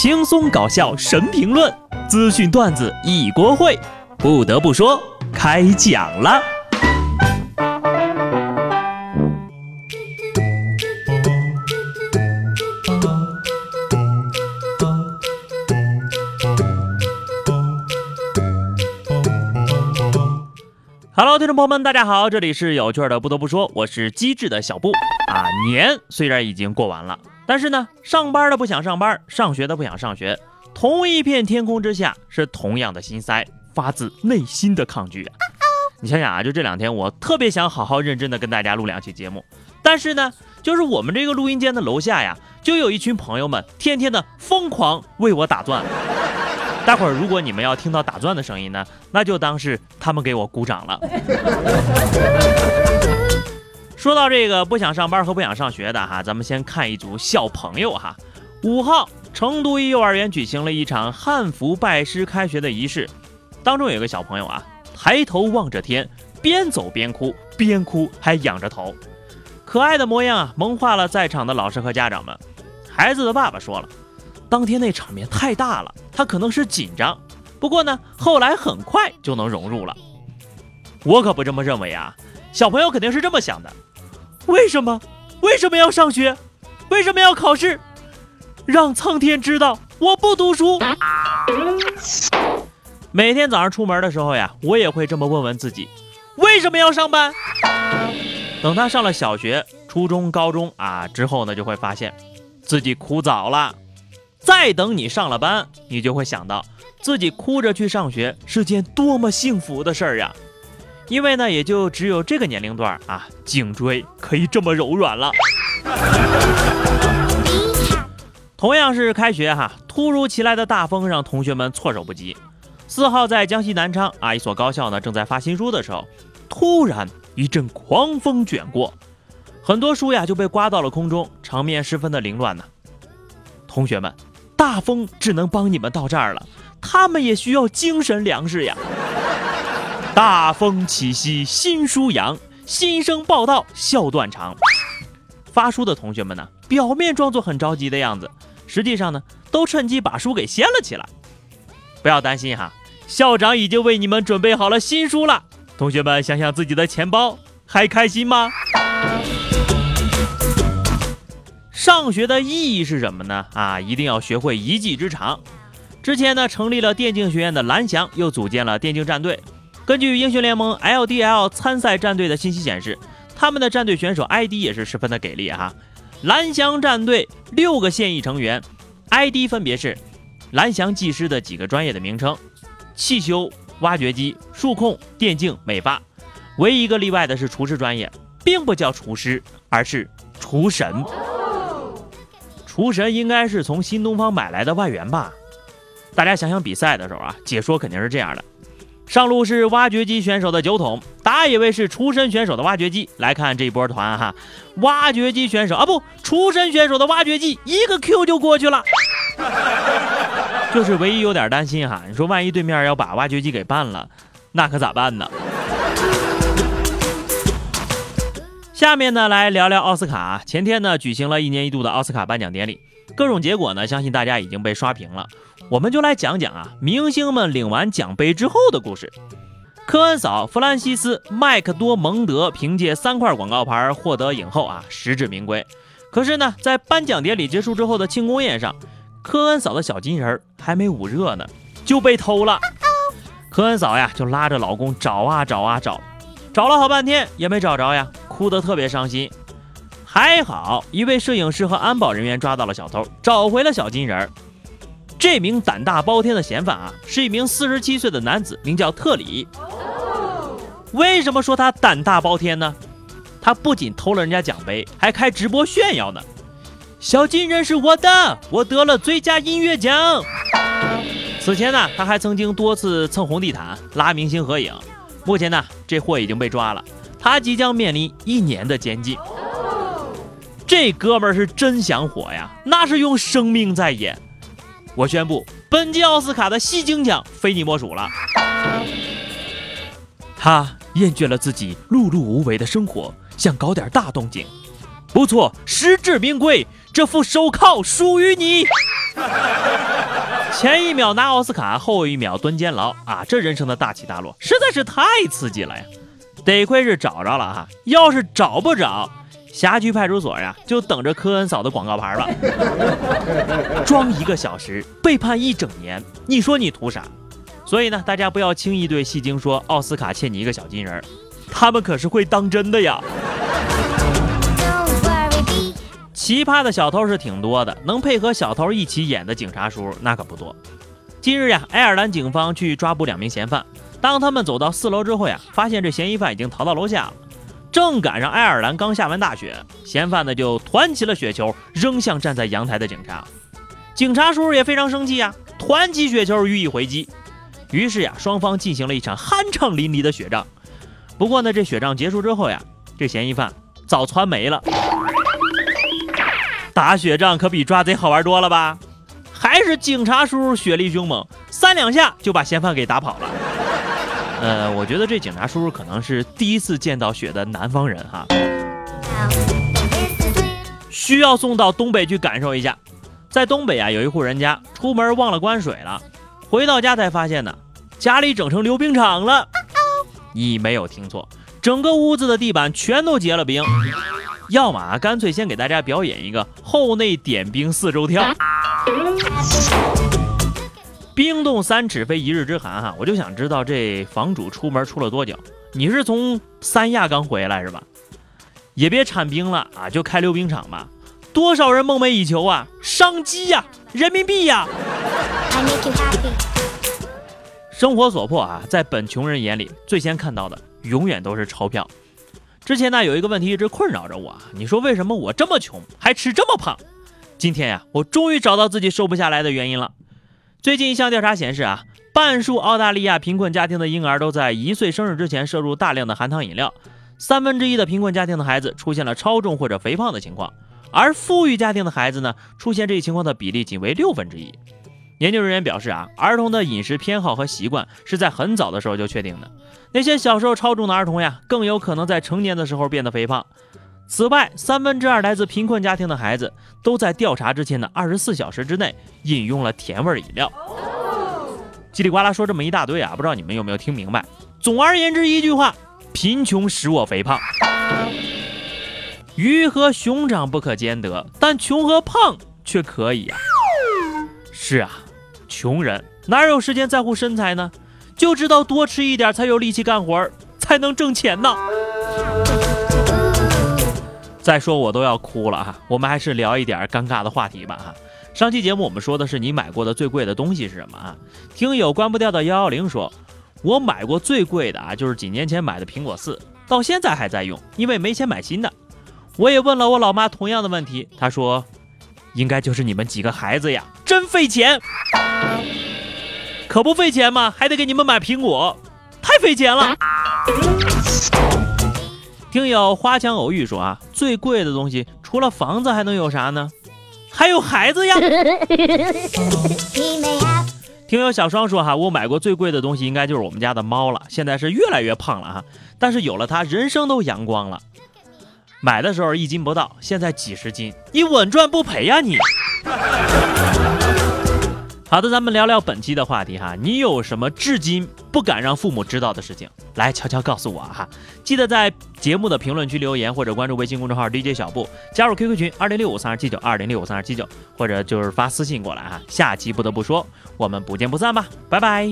轻松搞笑神评论，资讯段子一锅烩。不得不说，开讲了。Hello，听众朋友们，大家好，这里是有趣的。不得不说，我是机智的小布啊。年虽然已经过完了。但是呢，上班的不想上班，上学的不想上学，同一片天空之下是同样的心塞，发自内心的抗拒啊！你想想啊，就这两天，我特别想好好认真的跟大家录两期节目，但是呢，就是我们这个录音间的楼下呀，就有一群朋友们天天的疯狂为我打钻。待会儿如果你们要听到打钻的声音呢，那就当是他们给我鼓掌了。说到这个不想上班和不想上学的哈，咱们先看一组小朋友哈。五号，成都一幼儿园举行了一场汉服拜师开学的仪式，当中有一个小朋友啊，抬头望着天，边走边哭，边哭还仰着头，可爱的模样啊，萌化了在场的老师和家长们。孩子的爸爸说了，当天那场面太大了，他可能是紧张，不过呢，后来很快就能融入了。我可不这么认为啊，小朋友肯定是这么想的。为什么？为什么要上学？为什么要考试？让苍天知道我不读书。每天早上出门的时候呀，我也会这么问问自己：为什么要上班？等他上了小学、初中、高中啊之后呢，就会发现自己哭早了。再等你上了班，你就会想到自己哭着去上学是件多么幸福的事儿呀。因为呢，也就只有这个年龄段啊，颈椎可以这么柔软了。同样是开学哈，突如其来的大风让同学们措手不及。四号在江西南昌啊，一所高校呢正在发新书的时候，突然一阵狂风卷过，很多书呀就被刮到了空中，场面十分的凌乱呢。同学们，大风只能帮你们到这儿了，他们也需要精神粮食呀。大风起兮新书扬，新生报道笑断肠。发书的同学们呢，表面装作很着急的样子，实际上呢，都趁机把书给掀了起来。不要担心哈，校长已经为你们准备好了新书了。同学们想想自己的钱包，还开心吗？上学的意义是什么呢？啊，一定要学会一技之长。之前呢，成立了电竞学院的蓝翔又组建了电竞战队。根据英雄联盟 LDL 参赛战队的信息显示，他们的战队选手 ID 也是十分的给力哈。蓝翔战队六个现役成员，ID 分别是蓝翔技师的几个专业的名称：汽修、挖掘机、数控、电竞、美发。唯一一个例外的是厨师专业，并不叫厨师，而是厨神。厨神应该是从新东方买来的外援吧？大家想想比赛的时候啊，解说肯定是这样的。上路是挖掘机选手的酒桶，打野位是出身选手的挖掘机。来看这一波团哈，挖掘机选手啊不，出身选手的挖掘机一个 Q 就过去了。就是唯一有点担心哈，你说万一对面要把挖掘机给办了，那可咋办呢？下面呢来聊聊奥斯卡。前天呢举行了一年一度的奥斯卡颁奖典礼，各种结果呢相信大家已经被刷屏了。我们就来讲讲啊，明星们领完奖杯之后的故事。科恩嫂弗兰西斯麦克多蒙德凭借三块广告牌获得影后啊，实至名归。可是呢，在颁奖典礼结束之后的庆功宴上，科恩嫂的小金人还没捂热呢，就被偷了。科恩嫂呀，就拉着老公找啊找啊找，找了好半天也没找着呀，哭得特别伤心。还好一位摄影师和安保人员抓到了小偷，找回了小金人儿。这名胆大包天的嫌犯啊，是一名四十七岁的男子，名叫特里。为什么说他胆大包天呢？他不仅偷了人家奖杯，还开直播炫耀呢。小金人是我的，我得了最佳音乐奖。此前呢，他还曾经多次蹭红地毯、拉明星合影。目前呢，这货已经被抓了，他即将面临一年的监禁。这哥们儿是真想火呀，那是用生命在演。我宣布，本届奥斯卡的戏精奖非你莫属了。他厌倦了自己碌碌无为的生活，想搞点大动静。不错，实至名归，这副手铐属于你。前一秒拿奥斯卡，后一秒蹲监牢啊！这人生的大起大落实在是太刺激了呀！得亏是找着了哈，要是找不着，辖区派出所呀就等着科恩嫂的广告牌了。装一个小时，被判一整年，你说你图啥？所以呢，大家不要轻易对戏精说奥斯卡欠你一个小金人，他们可是会当真的呀。奇葩的小偷是挺多的，能配合小偷一起演的警察叔那可不多。近日呀，爱尔兰警方去抓捕两名嫌犯，当他们走到四楼之后呀，发现这嫌疑犯已经逃到楼下了。正赶上爱尔兰刚下完大雪，嫌犯呢就团起了雪球扔向站在阳台的警察。警察叔叔也非常生气呀，团起雪球予以回击。于是呀，双方进行了一场酣畅淋漓的雪仗。不过呢，这雪仗结束之后呀，这嫌疑犯早窜没了。打雪仗可比抓贼好玩多了吧？还是警察叔血力凶猛，三两下就把嫌犯给打跑了。呃，我觉得这警察叔叔可能是第一次见到雪的南方人哈，需要送到东北去感受一下。在东北啊，有一户人家出门忘了关水了。回到家才发现呢，家里整成溜冰场了。你没有听错，整个屋子的地板全都结了冰。要么啊，干脆先给大家表演一个后内点冰四周跳。冰冻三尺非一日之寒哈，我就想知道这房主出门出了多久？你是从三亚刚回来是吧？也别铲冰了啊，就开溜冰场吧。多少人梦寐以求啊！商机呀，人民币呀！生活所迫啊，在本穷人眼里，最先看到的永远都是钞票。之前呢，有一个问题一直困扰着我，你说为什么我这么穷还吃这么胖？今天呀，我终于找到自己瘦不下来的原因了。最近一项调查显示啊，半数澳大利亚贫困家庭的婴儿都在一岁生日之前摄入大量的含糖饮料，三分之一的贫困家庭的孩子出现了超重或者肥胖的情况。而富裕家庭的孩子呢，出现这一情况的比例仅为六分之一。研究人员表示啊，儿童的饮食偏好和习惯是在很早的时候就确定的。那些小时候超重的儿童呀，更有可能在成年的时候变得肥胖。此外，三分之二来自贫困家庭的孩子都在调查之前的二十四小时之内饮用了甜味饮料。叽里呱啦说这么一大堆啊，不知道你们有没有听明白？总而言之，一句话：贫穷使我肥胖。鱼和熊掌不可兼得，但穷和胖却可以啊。是啊，穷人哪有时间在乎身材呢？就知道多吃一点才有力气干活，才能挣钱呢。再说我都要哭了哈，我们还是聊一点尴尬的话题吧哈。上期节目我们说的是你买过的最贵的东西是什么啊？听友关不掉的幺幺零说，我买过最贵的啊，就是几年前买的苹果四，到现在还在用，因为没钱买新的。我也问了我老妈同样的问题，她说，应该就是你们几个孩子呀，真费钱，可不费钱吗？还得给你们买苹果，太费钱了。听友花墙偶遇说啊，最贵的东西除了房子还能有啥呢？还有孩子呀。听友小双说哈，我买过最贵的东西应该就是我们家的猫了，现在是越来越胖了哈，但是有了它，人生都阳光了。买的时候一斤不到，现在几十斤，你稳赚不赔呀你！好的，咱们聊聊本期的话题哈，你有什么至今不敢让父母知道的事情？来悄悄告诉我哈，记得在节目的评论区留言，或者关注微信公众号 DJ 小布，加入 QQ 群二零六五三二七九二零六五三二七九，或者就是发私信过来哈。下期不得不说，我们不见不散吧，拜拜。